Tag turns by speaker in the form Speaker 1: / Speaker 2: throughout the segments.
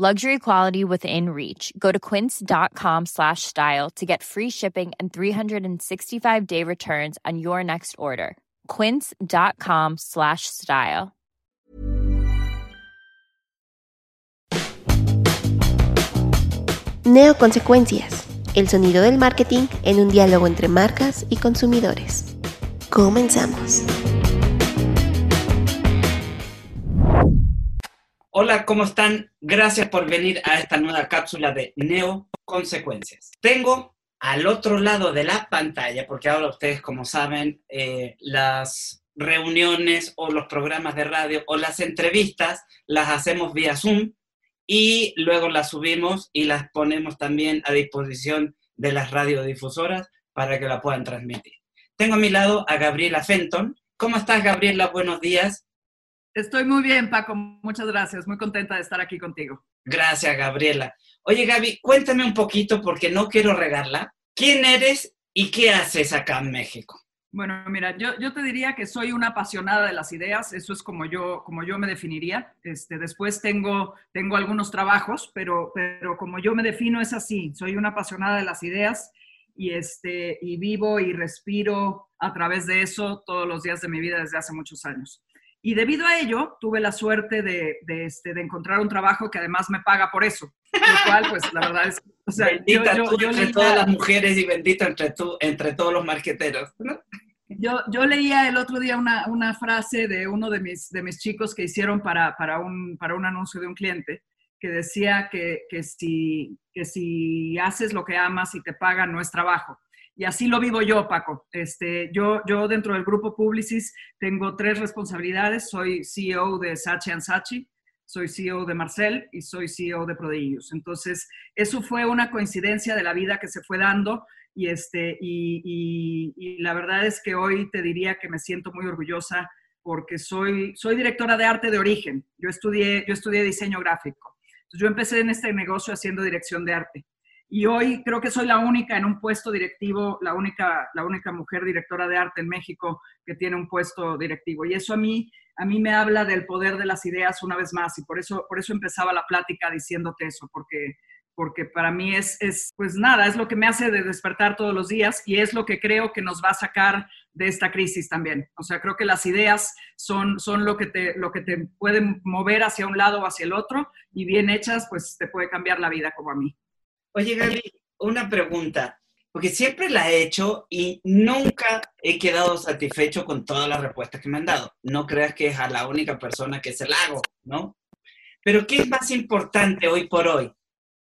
Speaker 1: Luxury quality within reach. Go to quince.com slash style to get free shipping and 365-day returns on your next order. quince.com slash style.
Speaker 2: Neoconsecuencias. El sonido del marketing en un diálogo entre marcas y consumidores. Comenzamos.
Speaker 3: Hola, ¿cómo están? Gracias por venir a esta nueva cápsula de Neo Consecuencias. Tengo al otro lado de la pantalla, porque ahora ustedes, como saben, eh, las reuniones o los programas de radio o las entrevistas las hacemos vía Zoom y luego las subimos y las ponemos también a disposición de las radiodifusoras para que la puedan transmitir. Tengo a mi lado a Gabriela Fenton. ¿Cómo estás, Gabriela? Buenos días.
Speaker 4: Estoy muy bien, Paco. Muchas gracias. Muy contenta de estar aquí contigo.
Speaker 3: Gracias, Gabriela. Oye, Gaby, cuéntame un poquito porque no quiero regarla. ¿Quién eres y qué haces acá en México?
Speaker 4: Bueno, mira, yo, yo, te diría que soy una apasionada de las ideas, eso es como yo, como yo me definiría. Este, después tengo, tengo algunos trabajos, pero, pero como yo me defino es así, soy una apasionada de las ideas y, este, y vivo y respiro a través de eso todos los días de mi vida desde hace muchos años. Y debido a ello, tuve la suerte de, de, este, de encontrar un trabajo que además me paga por eso. Lo cual, pues, la verdad es...
Speaker 3: O sea, bendita yo, yo, tú entre todas las mujeres y bendita entre, tú, entre todos los marqueteros. ¿no?
Speaker 4: Yo, yo, leía el otro día una, una, frase de uno de mis, de mis chicos que hicieron para, para, un, para un anuncio de un cliente que decía que, que, si, que si haces lo que amas y te pagan no es trabajo. Y así lo vivo yo, Paco. Este, yo, yo dentro del grupo Publicis tengo tres responsabilidades. Soy CEO de Sachi Sachi, soy CEO de Marcel y soy CEO de Prodigious. Entonces, eso fue una coincidencia de la vida que se fue dando y, este, y, y, la verdad es que hoy te diría que me siento muy orgullosa porque soy, soy directora de arte de origen. Yo estudié, yo estudié diseño gráfico. Yo empecé en este negocio haciendo dirección de arte. Y hoy creo que soy la única en un puesto directivo, la única, la única mujer directora de arte en México que tiene un puesto directivo. Y eso a mí, a mí me habla del poder de las ideas una vez más. Y por eso, por eso empezaba la plática diciéndote eso, porque, porque para mí es, es, pues nada, es lo que me hace de despertar todos los días y es lo que creo que nos va a sacar de esta crisis también. O sea, creo que las ideas son, son lo, que te, lo que te pueden mover hacia un lado o hacia el otro y bien hechas, pues te puede cambiar la vida como a mí.
Speaker 3: Oye, Gaby, una pregunta, porque siempre la he hecho y nunca he quedado satisfecho con todas las respuestas que me han dado. No creas que es a la única persona que se la hago, ¿no? Pero ¿qué es más importante hoy por hoy?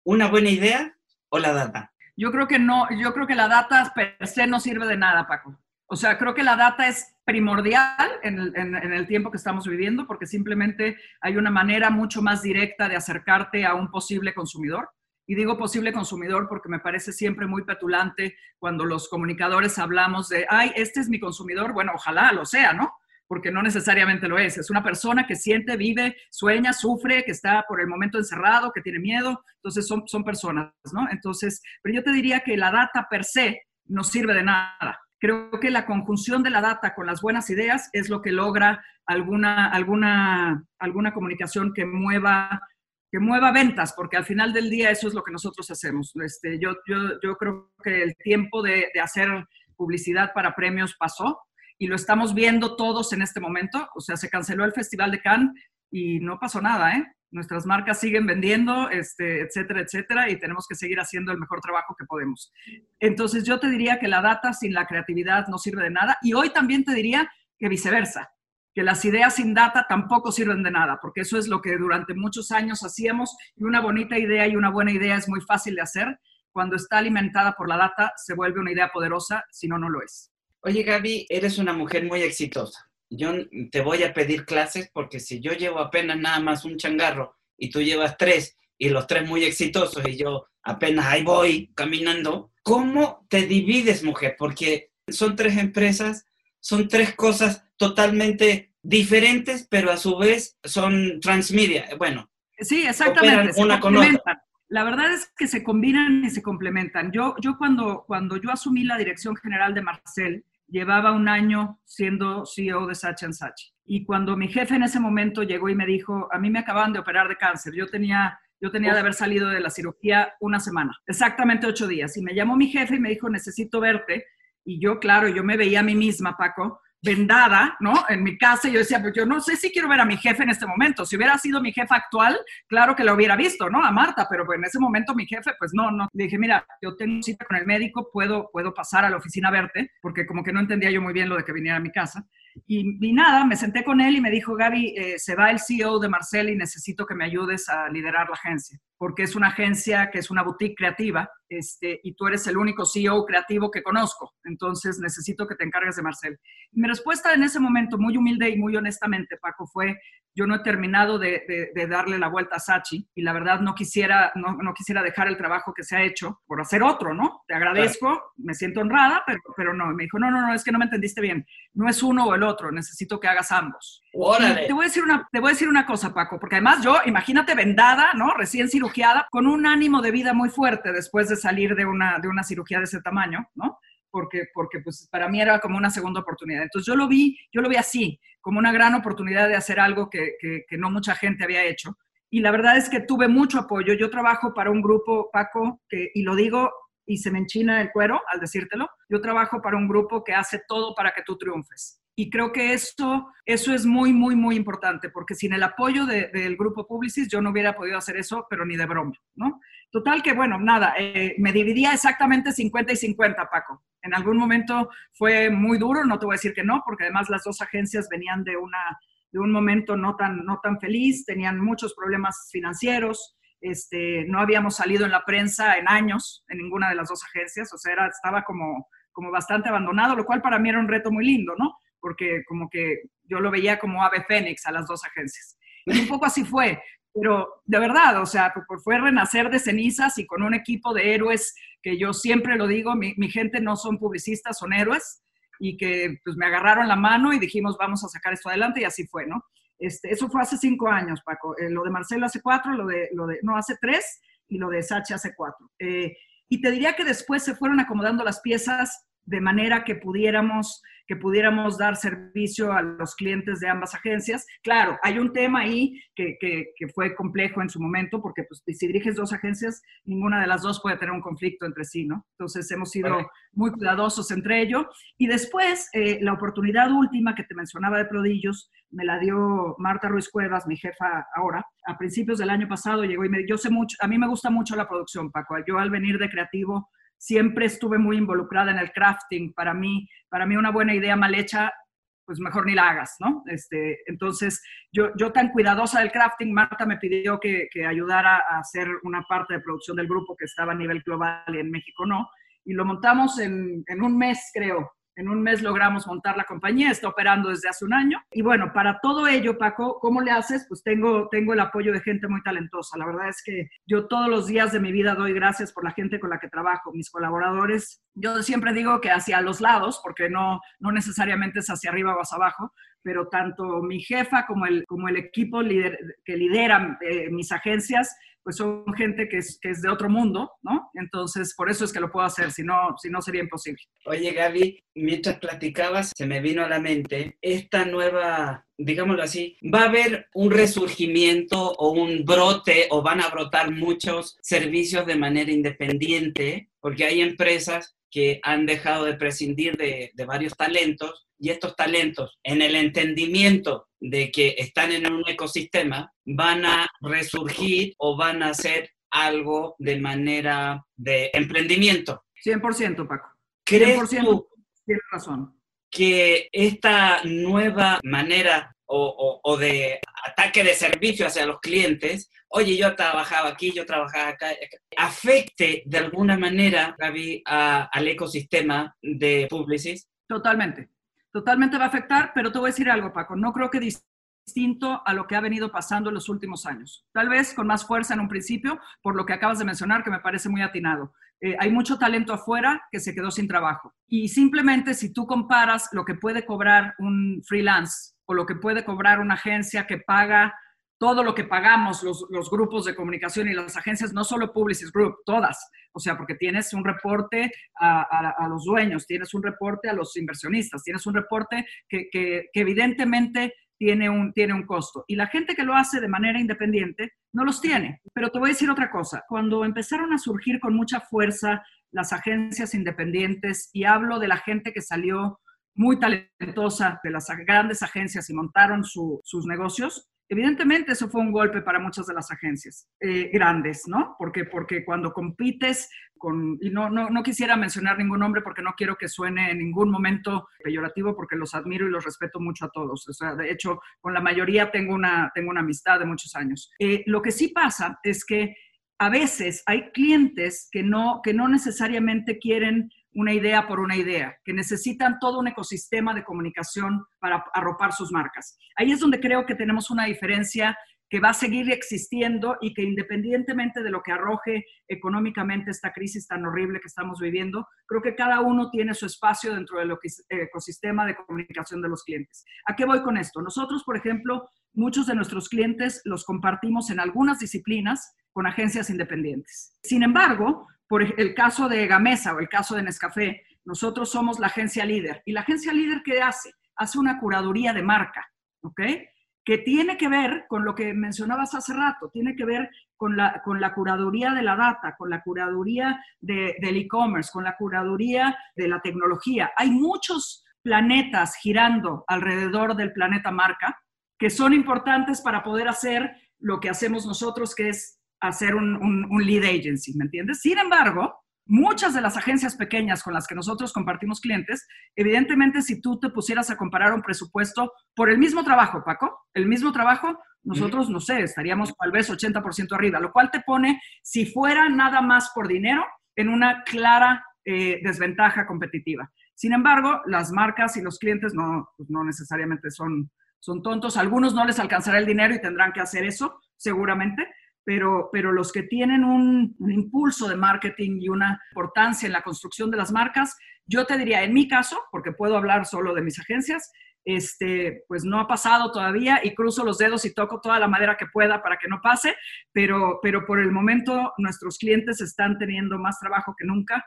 Speaker 3: ¿Una buena idea o la data?
Speaker 4: Yo creo que no, yo creo que la data per se no sirve de nada, Paco. O sea, creo que la data es primordial en el, en, en el, tiempo que estamos viviendo porque simplemente hay una manera mucho más directa de acercarte a un posible consumidor. Y digo posible consumidor porque me parece siempre muy petulante cuando los comunicadores hablamos de, ay, este es mi consumidor. Bueno, ojalá lo sea, ¿no? Porque no necesariamente lo es. Es una persona que siente, vive, sueña, sufre, que está por el momento encerrado, que tiene miedo. Entonces son, son personas, ¿no? Entonces, pero yo te diría que la data per se no sirve de nada. Creo que la conjunción de la data con las buenas ideas es lo que logra alguna, alguna, alguna comunicación que mueva que mueva ventas, porque al final del día eso es lo que nosotros hacemos. Este, yo, yo, yo creo que el tiempo de, de, hacer publicidad para premios pasó y lo estamos viendo todos en este momento. O sea, se canceló el Festival de Cannes y no pasó nada, ¿eh? Nuestras marcas siguen vendiendo, este, etcétera, etcétera, y tenemos que seguir haciendo el mejor trabajo que podemos. Entonces, yo te diría que la data sin la creatividad no sirve de nada. Y hoy también te diría que viceversa que las ideas sin data tampoco sirven de nada, porque eso es lo que durante muchos años hacíamos y una bonita idea y una buena idea es muy fácil de hacer. Cuando está alimentada por la data, se vuelve una idea poderosa, si no, no lo es.
Speaker 3: Oye, Gaby, eres una mujer muy exitosa. Yo te voy a pedir clases porque si yo llevo apenas nada más un changarro y tú llevas tres y los tres muy exitosos y yo apenas ahí voy caminando, ¿Cómo te divides, mujer? Porque son tres empresas, son tres cosas totalmente diferentes, pero a su vez son transmedia. Bueno,
Speaker 4: sí, exactamente. Una con otra. La verdad es que se combinan y se complementan. Yo, yo cuando, cuando yo asumí la dirección general de Marcel, llevaba un año siendo CEO de Sachi Sachi. Y cuando mi jefe en ese momento llegó y me dijo, a mí me acaban de operar de cáncer, yo tenía, yo tenía de haber salido de la cirugía una semana, exactamente ocho días. Y me llamó mi jefe y me dijo, necesito verte. Y yo, claro, yo me veía a mí misma, Paco, vendada, ¿no? En mi casa, y yo decía, pues yo no sé si quiero ver a mi jefe en este momento. Si hubiera sido mi jefa actual, claro que lo hubiera visto, ¿no? A Marta, pero pues en ese momento mi jefe, pues no, no. Le dije, mira, yo tengo cita con el médico, puedo, puedo pasar a la oficina a verte, porque como que no entendía yo muy bien lo de que viniera a mi casa. Y, nada, me senté con él y me dijo, Gaby, eh, se va el CEO de Marcel y necesito que me ayudes a liderar la agencia, porque es una agencia que es una boutique creativa este, y tú eres el único CEO creativo que conozco, entonces necesito que te encargues de Marcel. mi respuesta en ese momento, muy humilde y muy honestamente, Paco, fue, yo no he terminado de, darle la vuelta a Sachi y la verdad no quisiera, no, no, quisiera dejar el trabajo que se ha hecho por hacer otro, ¿no? Te agradezco, me siento honrada, pero, pero no. Me dijo, no, no, no, es que no me entendiste bien. No es uno o el otro, necesito que hagas ambos. Te voy, a decir una, te voy a decir una cosa, Paco, porque además yo, imagínate vendada, ¿no? Recién con un ánimo de vida muy fuerte después de salir de una, de una cirugía de ese tamaño, ¿no? Porque, porque pues para mí era como una segunda oportunidad. Entonces yo lo vi, yo lo vi así, como una gran oportunidad de hacer algo que, que, no mucha gente había hecho. Y la verdad es que tuve mucho apoyo. Yo trabajo para un grupo, Paco, y lo digo y se me enchina el cuero al decírtelo, yo trabajo para un grupo que hace todo para que tú triunfes. Y creo que esto, eso es muy, muy, muy importante, porque sin el apoyo del grupo Publicis yo no hubiera podido hacer eso, pero ni de broma, ¿no? Total que, bueno, nada, eh, me dividía exactamente 50 y 50, Paco. En algún momento fue muy duro, no te voy a decir que no, porque además las dos agencias venían de, una, de un momento no tan, no tan feliz, tenían muchos problemas financieros, este, no habíamos salido en la prensa en años en ninguna de las dos agencias, o sea, era, estaba como, como bastante abandonado, lo cual para mí era un reto muy lindo, ¿no? Porque como que yo lo veía como ave fénix a las dos agencias. Y un poco así fue, pero de verdad, o sea, fue renacer de cenizas y con un equipo de héroes que yo siempre lo digo, mi, gente no son publicistas, son héroes, y que pues me agarraron la mano y dijimos, vamos a sacar esto adelante, y así fue, ¿no? Este, eso fue hace cinco años, Paco. Eh, lo de Marcelo hace cuatro, lo de, lo de, no, hace tres, y lo de Sachi hace cuatro. Eh, y te diría que después se fueron acomodando las piezas de manera que pudiéramos, que pudiéramos dar servicio a los clientes de ambas agencias. Claro, hay un tema ahí que, que, fue complejo en su momento, porque pues, si diriges dos agencias, ninguna de las dos puede tener un conflicto entre sí, ¿no? Entonces hemos sido muy cuidadosos entre ello. Y después, eh, la oportunidad última que te mencionaba de Prodillos, me la dio Marta Ruiz Cuevas, mi jefa ahora. A principios del año pasado llegó y me yo sé mucho, a mí me gusta mucho la producción, Paco. Yo al venir de creativo siempre estuve muy involucrada en el crafting. Para mí, para mí una buena idea mal hecha, pues mejor ni la hagas, ¿no? Este, entonces, yo, tan cuidadosa del crafting, Marta me pidió que, que ayudara a hacer una parte de producción del grupo que estaba a nivel global y en México no. Y lo montamos en, en un mes, creo. En un mes logramos montar la compañía, está operando desde hace un año. Y bueno, para todo ello, Paco, ¿cómo le haces? Pues tengo, tengo el apoyo de gente muy talentosa. La verdad es que yo todos los días de mi vida doy gracias por la gente con la que trabajo, mis colaboradores. Yo siempre digo que hacia los lados, porque no, no necesariamente es hacia arriba o hacia abajo, pero tanto mi jefa como el, como el equipo que lidera eh, mis agencias pues son gente que es, que es de otro mundo, ¿no? Entonces, por eso es que lo puedo hacer, si no, si no sería imposible.
Speaker 3: Oye, Gaby, mientras platicabas, se me vino a la mente esta nueva, digámoslo así, va a haber un resurgimiento o un brote o van a brotar muchos servicios de manera independiente, porque hay empresas que han dejado de prescindir de, de varios talentos y estos talentos en el entendimiento de que están en un ecosistema van a resurgir o van a hacer algo de manera de emprendimiento.
Speaker 4: 100%, Paco.
Speaker 3: ¿Crees 100%,
Speaker 4: tienes razón.
Speaker 3: que esta nueva manera o, de ataque de servicio hacia los clientes, oye, yo trabajaba aquí, yo trabajaba acá, afecte de alguna manera, Gaby, al ecosistema de Publicis?
Speaker 4: Totalmente. Totalmente va a afectar, pero te voy a decir algo, Paco. No creo que distinto a lo que ha venido pasando en los últimos años. Tal vez con más fuerza en un principio, por lo que acabas de mencionar, que me parece muy atinado. Eh, hay mucho talento afuera que se quedó sin trabajo. Y simplemente si tú comparas lo que puede cobrar un freelance o lo que puede cobrar una agencia que paga todo lo que pagamos los, grupos de comunicación y las agencias, no solo Publicis Group, todas. O sea, porque tienes un reporte a, los dueños, tienes un reporte a los inversionistas, tienes un reporte que, evidentemente tiene un, tiene un costo. Y la gente que lo hace de manera independiente no los tiene. Pero te voy a decir otra cosa. Cuando empezaron a surgir con mucha fuerza las agencias independientes, y hablo de la gente que salió muy talentosa de las grandes agencias y montaron sus negocios, Evidentemente eso fue un golpe para muchas de las agencias eh, grandes, ¿no? Porque, porque cuando compites con, y no, no, no, quisiera mencionar ningún nombre porque no quiero que suene en ningún momento peyorativo porque los admiro y los respeto mucho a todos. O sea, de hecho, con la mayoría tengo una, tengo una amistad de muchos años. Eh, lo que sí pasa es que a veces hay clientes que no, que no necesariamente quieren una idea por una idea, que necesitan todo un ecosistema de comunicación para arropar sus marcas. Ahí es donde creo que tenemos una diferencia que va a seguir existiendo y que independientemente de lo que arroje económicamente esta crisis tan horrible que estamos viviendo, creo que cada uno tiene su espacio dentro del ecosistema de comunicación de los clientes. ¿A qué voy con esto? Nosotros, por ejemplo, muchos de nuestros clientes los compartimos en algunas disciplinas con agencias independientes. Sin embargo, por el caso de Gamesa o el caso de Nescafé, nosotros somos la agencia líder. ¿Y la agencia líder qué hace? Hace una curaduría de marca, ¿ok? Que tiene que ver con lo que mencionabas hace rato, tiene que ver con la, con la curaduría de la data, con la curaduría de, del e-commerce, con la curaduría de la tecnología. Hay muchos planetas girando alrededor del planeta marca que son importantes para poder hacer lo que hacemos nosotros, que es hacer un, un, lead agency, ¿me entiendes? Sin embargo, muchas de las agencias pequeñas con las que nosotros compartimos clientes, evidentemente si tú te pusieras a comparar un presupuesto por el mismo trabajo, Paco, el mismo trabajo, nosotros, no sé, estaríamos tal vez 80% arriba, lo cual te pone, si fuera nada más por dinero, en una clara eh, desventaja competitiva. Sin embargo, las marcas y los clientes no, pues no necesariamente son, son tontos. algunos no les alcanzará el dinero y tendrán que hacer eso, seguramente, pero, pero los que tienen un, impulso de marketing y una importancia en la construcción de las marcas, yo te diría, en mi caso, porque puedo hablar solo de mis agencias, este, pues no ha pasado todavía y cruzo los dedos y toco toda la madera que pueda para que no pase, pero, pero por el momento nuestros clientes están teniendo más trabajo que nunca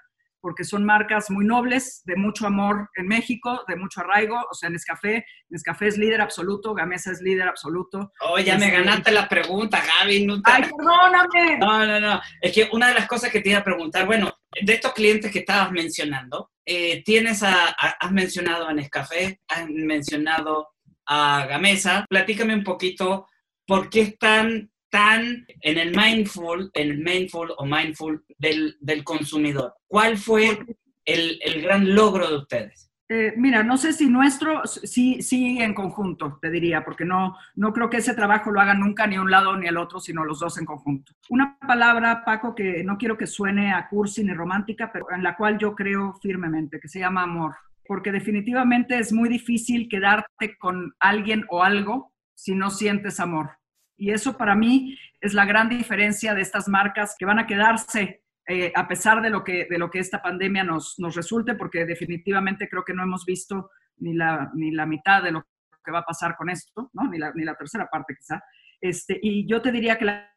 Speaker 4: porque son marcas muy nobles, de mucho amor en México, de mucho arraigo, o sea, Nescafé, Nescafé es líder absoluto, Gamesa es líder absoluto.
Speaker 3: Oh, ya me este, ganaste la pregunta, Gaby.
Speaker 4: ¡Ay, perdóname!
Speaker 3: No, no, no, es que una de las cosas que te iba a preguntar, bueno, de estos clientes que estabas mencionando, eh, tienes a, has mencionado a Nescafé, has mencionado a Gamesa, platícame un poquito por qué están tan en el mindful, en el mindful o mindful del, del consumidor. ¿Cuál fue el, el, gran logro de ustedes?
Speaker 4: Eh, mira, no sé si nuestro, sí, sí en conjunto, te diría, porque no, no creo que ese trabajo lo haga nunca ni un lado ni el otro, sino los dos en conjunto. Una palabra, Paco, que no quiero que suene a cursi ni romántica, pero en la cual yo creo firmemente, que se llama amor, porque definitivamente es muy difícil quedarte con alguien o algo si no sientes amor. Y eso para mí es la gran diferencia de estas marcas que van a quedarse eh, a pesar de lo, que, de lo que esta pandemia nos, nos resulte, porque definitivamente creo que no hemos visto ni la, ni la mitad de lo que va a pasar con esto, ¿no? ni, la, ni la tercera parte quizá. Este, y yo te diría que la,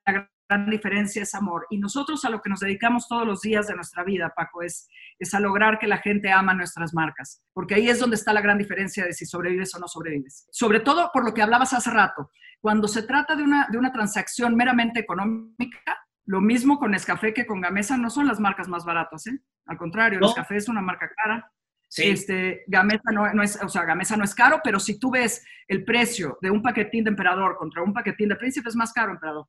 Speaker 4: gran diferencia es amor. Y nosotros a lo que nos dedicamos todos los días de nuestra vida, Paco, es, es a lograr que la gente ama nuestras marcas, porque ahí es donde está la gran diferencia de si sobrevives o no sobrevives. Sobre todo por lo que hablabas hace rato, cuando se trata de una, de una transacción meramente económica, lo mismo con Nescafé que con Gamesa, no son las marcas más baratas, ¿eh? Al contrario, Nescafé es una marca cara. Sí. Este, Gamesa no, no, es, o sea, Gamesa no es caro, pero si tú ves el precio de un paquetín de emperador contra un paquetín de príncipe, es más caro emperador.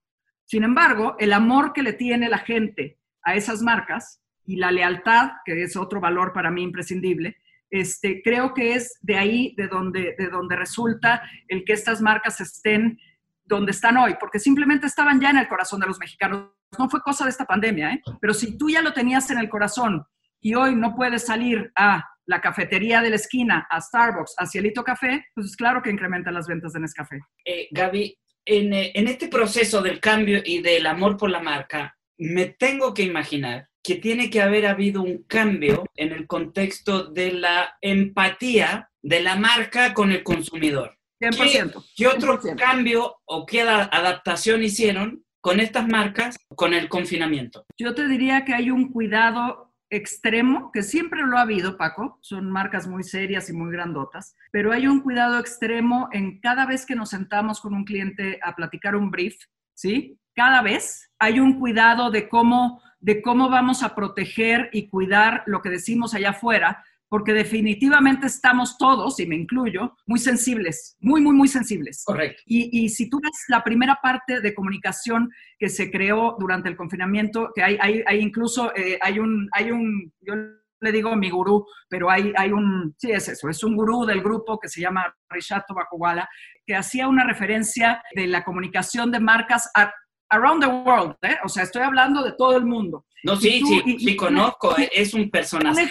Speaker 4: Sin embargo, el amor que le tiene la gente a esas marcas y la lealtad, que es otro valor para mí imprescindible, este, creo que es de ahí de donde, de donde resulta el que estas marcas estén donde están hoy, porque simplemente estaban ya en el corazón de los mexicanos. No fue cosa de esta pandemia, ¿eh? pero si tú ya lo tenías en el corazón y hoy no puedes salir a la cafetería de la esquina a Starbucks, a Cielito Café, pues es claro que incrementa las ventas de Nescafé.
Speaker 3: Eh, Gaby, en, eh, en este proceso del cambio y del amor por la marca, me tengo que imaginar que tiene que haber habido un cambio en el contexto de la empatía de la marca con el consumidor.
Speaker 4: 100%.
Speaker 3: ¿Qué, qué otro
Speaker 4: 100%.
Speaker 3: cambio o qué ada- adaptación hicieron con estas marcas con el confinamiento?
Speaker 4: Yo te diría que hay un cuidado extremo, que siempre lo ha habido, Paco, son marcas muy serias y muy grandotas, pero hay un cuidado extremo en cada vez que nos sentamos con un cliente a platicar un brief, ¿sí? Cada vez hay un cuidado de cómo, de cómo vamos a proteger y cuidar lo que decimos allá afuera, porque definitivamente estamos todos, y me incluyo, muy sensibles, muy, muy, muy sensibles.
Speaker 3: Correcto.
Speaker 4: Y, y si tú ves la primera parte de comunicación que se creó durante el confinamiento, que hay, hay, hay incluso, eh, hay, un, hay un, yo le digo mi gurú, pero hay, hay un, sí es eso, es un gurú del grupo que se llama Rishato Bakowala, que hacía una referencia de la comunicación de marcas a- around the world, ¿eh? o sea, estoy hablando de todo el mundo.
Speaker 3: No, sí,
Speaker 4: tú-
Speaker 3: sí,
Speaker 4: y-
Speaker 3: sí
Speaker 4: y-
Speaker 3: conozco,
Speaker 4: y-
Speaker 3: es un personaje.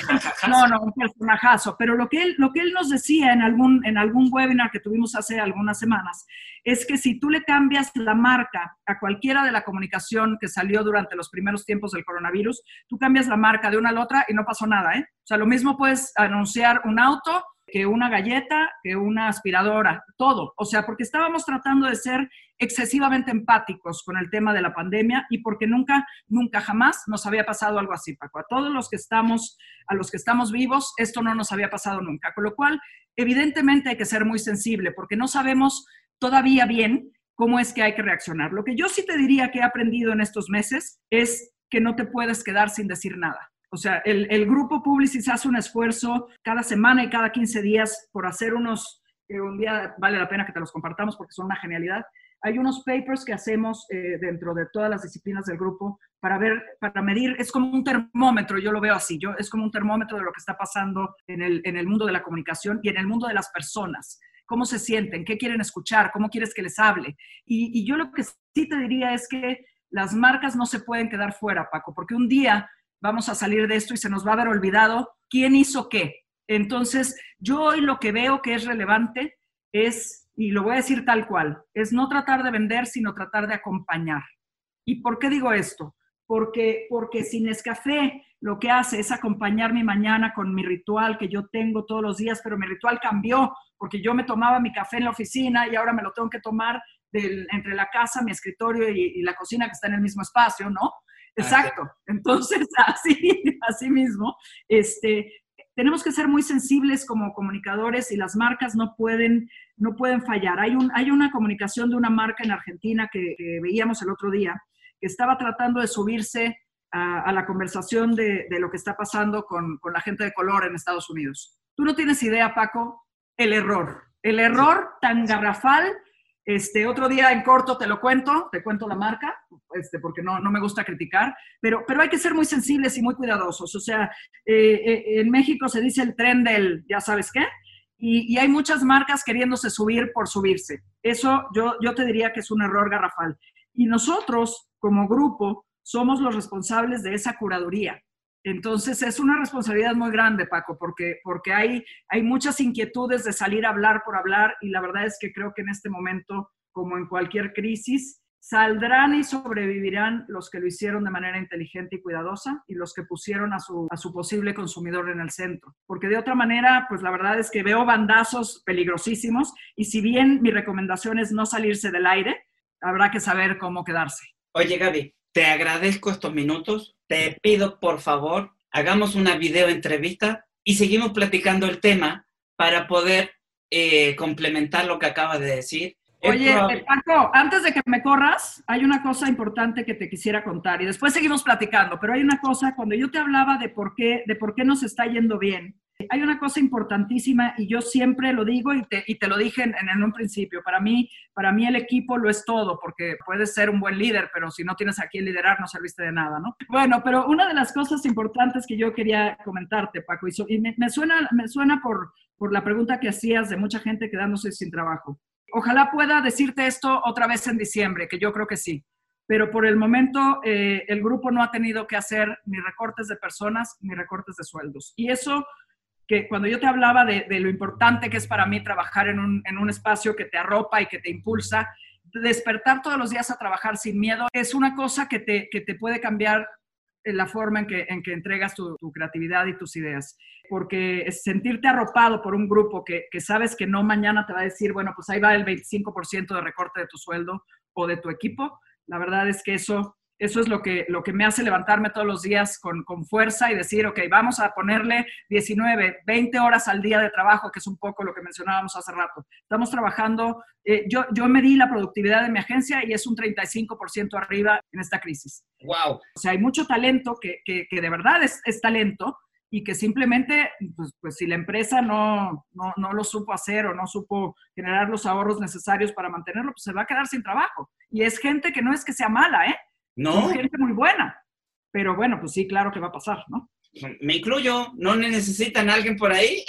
Speaker 4: no, no, un personajazo. Pero lo que él, lo que él nos decía en algún, en algún webinar que tuvimos hace algunas semanas es que si tú le cambias la marca a cualquiera de la comunicación que salió durante los primeros tiempos del coronavirus, tú cambias la marca de una a la otra y no pasó nada, ¿eh? O sea, lo mismo puedes anunciar un auto que una galleta, que una aspiradora, todo. O sea, porque estábamos tratando de ser excesivamente empáticos con el tema de la pandemia y porque nunca, nunca jamás nos había pasado algo así, Paco. A todos los que estamos, a los que estamos vivos, esto no nos había pasado nunca. Con lo cual, evidentemente hay que ser muy sensible porque no sabemos todavía bien cómo es que hay que reaccionar. Lo que yo sí te diría que he aprendido en estos meses es que no te puedes quedar sin decir nada. O sea, el, el grupo Publicis hace un esfuerzo cada semana y cada 15 días por hacer unos, que un día vale la pena que te los compartamos porque son una genialidad. Hay unos papers que hacemos eh, dentro de todas las disciplinas del grupo para ver, para medir, es como un termómetro, yo lo veo así, yo, es como un termómetro de lo que está pasando en el, en el mundo de la comunicación y en el mundo de las personas. ¿Cómo se sienten? ¿Qué quieren escuchar? ¿Cómo quieres que les hable? Y, y yo lo que sí te diría es que las marcas no se pueden quedar fuera, Paco, porque un día vamos a salir de esto y se nos va a haber olvidado quién hizo qué. Entonces, yo hoy lo que veo que es relevante es, y lo voy a decir tal cual, es no tratar de vender, sino tratar de acompañar. ¿Y por qué digo esto? Porque, porque si Nescafé lo que hace es acompañar mi mañana con mi ritual que yo tengo todos los días, pero mi ritual cambió porque yo me tomaba mi café en la oficina y ahora me lo tengo que tomar del, entre la casa, mi escritorio y, y la cocina que está en el mismo espacio, ¿no? Exacto. Entonces, así, así mismo, este, tenemos que ser muy sensibles como comunicadores y las marcas no pueden, no pueden fallar. Hay, un, hay una comunicación de una marca en Argentina que, que veíamos el otro día, que estaba tratando de subirse a, a la conversación de, de, lo que está pasando con, con, la gente de color en Estados Unidos. Tú no tienes idea, Paco, el error. El error tan garrafal este, otro día en corto te lo cuento, te cuento la marca, este, porque no, me gusta criticar, pero, pero hay que ser muy sensibles y muy cuidadosos. O sea, eh, eh, en México se dice el tren del, ya sabes qué, y, y, hay muchas marcas queriéndose subir por subirse. Eso yo, yo te diría que es un error garrafal. Y nosotros, como grupo, somos los responsables de esa curaduría. Entonces es una responsabilidad muy grande, Paco, porque, porque hay, hay muchas inquietudes de salir a hablar por hablar y la verdad es que creo que en este momento, como en cualquier crisis, saldrán y sobrevivirán los que lo hicieron de manera inteligente y cuidadosa y los que pusieron a su, a su posible consumidor en el centro. Porque de otra manera, pues la verdad es que veo bandazos peligrosísimos y si bien mi recomendación es no salirse del aire, habrá que saber cómo quedarse.
Speaker 3: Oye, Gaby, te agradezco estos minutos. Te pido, por favor, hagamos una video entrevista y seguimos platicando el tema para poder eh, complementar lo que acabas de decir.
Speaker 4: Oye, probable... Paco, antes de que me corras, hay una cosa importante que te quisiera contar y después seguimos platicando, pero hay una cosa, cuando yo te hablaba de por qué, de por qué nos está yendo bien, hay una cosa importantísima y yo siempre lo digo y te, lo dije en, en, un principio, para mí, para mí el equipo lo es todo, porque puedes ser un buen líder, pero si no tienes a quién liderar no serviste de nada, ¿no? Bueno, pero una de las cosas importantes que yo quería comentarte, Paco, y, so, y me, suena, me suena por, por la pregunta que hacías de mucha gente quedándose sin trabajo. Ojalá pueda decirte esto otra vez en diciembre, que yo creo que sí. Pero por el momento eh, el grupo no ha tenido que hacer ni recortes de personas ni recortes de sueldos. Y eso que cuando yo te hablaba de, lo importante que es para mí trabajar en un, en un espacio que te arropa y que te impulsa, despertar todos los días a trabajar sin miedo es una cosa que te, que te puede cambiar la forma en que, en que entregas tu, creatividad y tus ideas. Porque sentirte arropado por un grupo que, que, sabes que no mañana te va a decir, bueno, pues ahí va el 25% de recorte de tu sueldo o de tu equipo, la verdad es que eso eso es lo que, lo que me hace levantarme todos los días con, fuerza y decir, ok, vamos a ponerle 19, 20 horas al día de trabajo, que es un poco lo que mencionábamos hace rato. Estamos trabajando, eh, yo, yo medí la productividad de mi agencia y es un 35% arriba en esta crisis.
Speaker 3: ¡Wow!
Speaker 4: O sea, hay mucho talento que, de verdad es, talento y que simplemente, pues, pues si la empresa no, no, no, lo supo hacer o no supo generar los ahorros necesarios para mantenerlo, pues se va a quedar sin trabajo. Y es gente que no es que sea mala, ¿eh?
Speaker 3: No.
Speaker 4: gente muy buena. Pero bueno, pues sí, claro que va a pasar, ¿no?
Speaker 3: Me incluyo, ¿no necesitan a alguien por ahí?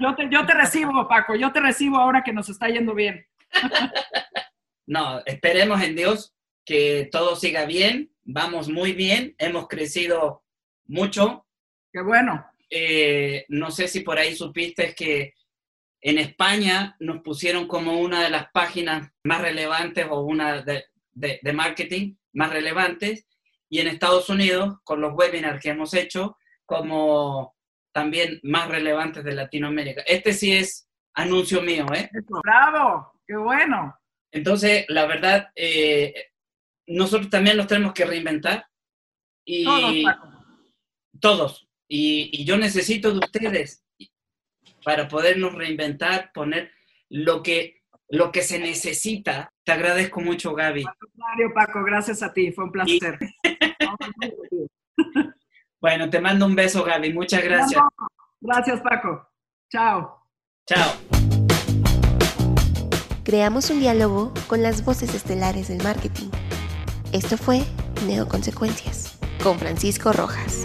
Speaker 4: Yo, te, yo te recibo, Paco, yo te recibo ahora que nos está yendo bien.
Speaker 3: No, esperemos en Dios que todo siga bien, vamos muy bien, hemos crecido mucho.
Speaker 4: Qué bueno.
Speaker 3: Eh, no sé si por ahí supiste que en España nos pusieron como una de las páginas más relevantes o una de, de marketing más relevantes y en Estados Unidos con los webinars que hemos hecho como también más relevantes de Latinoamérica. Este sí es anuncio mío, ¿eh?
Speaker 4: ¡Bravo! ¡Qué bueno!
Speaker 3: Entonces, la verdad, eh, nosotros también nos tenemos que reinventar. Y, todos. Todos. Y, y yo necesito de ustedes para podernos reinventar, poner lo que, lo que se necesita te agradezco mucho, Gaby.
Speaker 4: Mario, Paco, gracias a ti, fue un placer.
Speaker 3: bueno, te mando un beso, Gaby. Muchas gracias.
Speaker 4: Gracias, Paco. Chao.
Speaker 3: Chao.
Speaker 2: Creamos un diálogo con las voces estelares del marketing. Esto fue Neoconsecuencias con Francisco Rojas.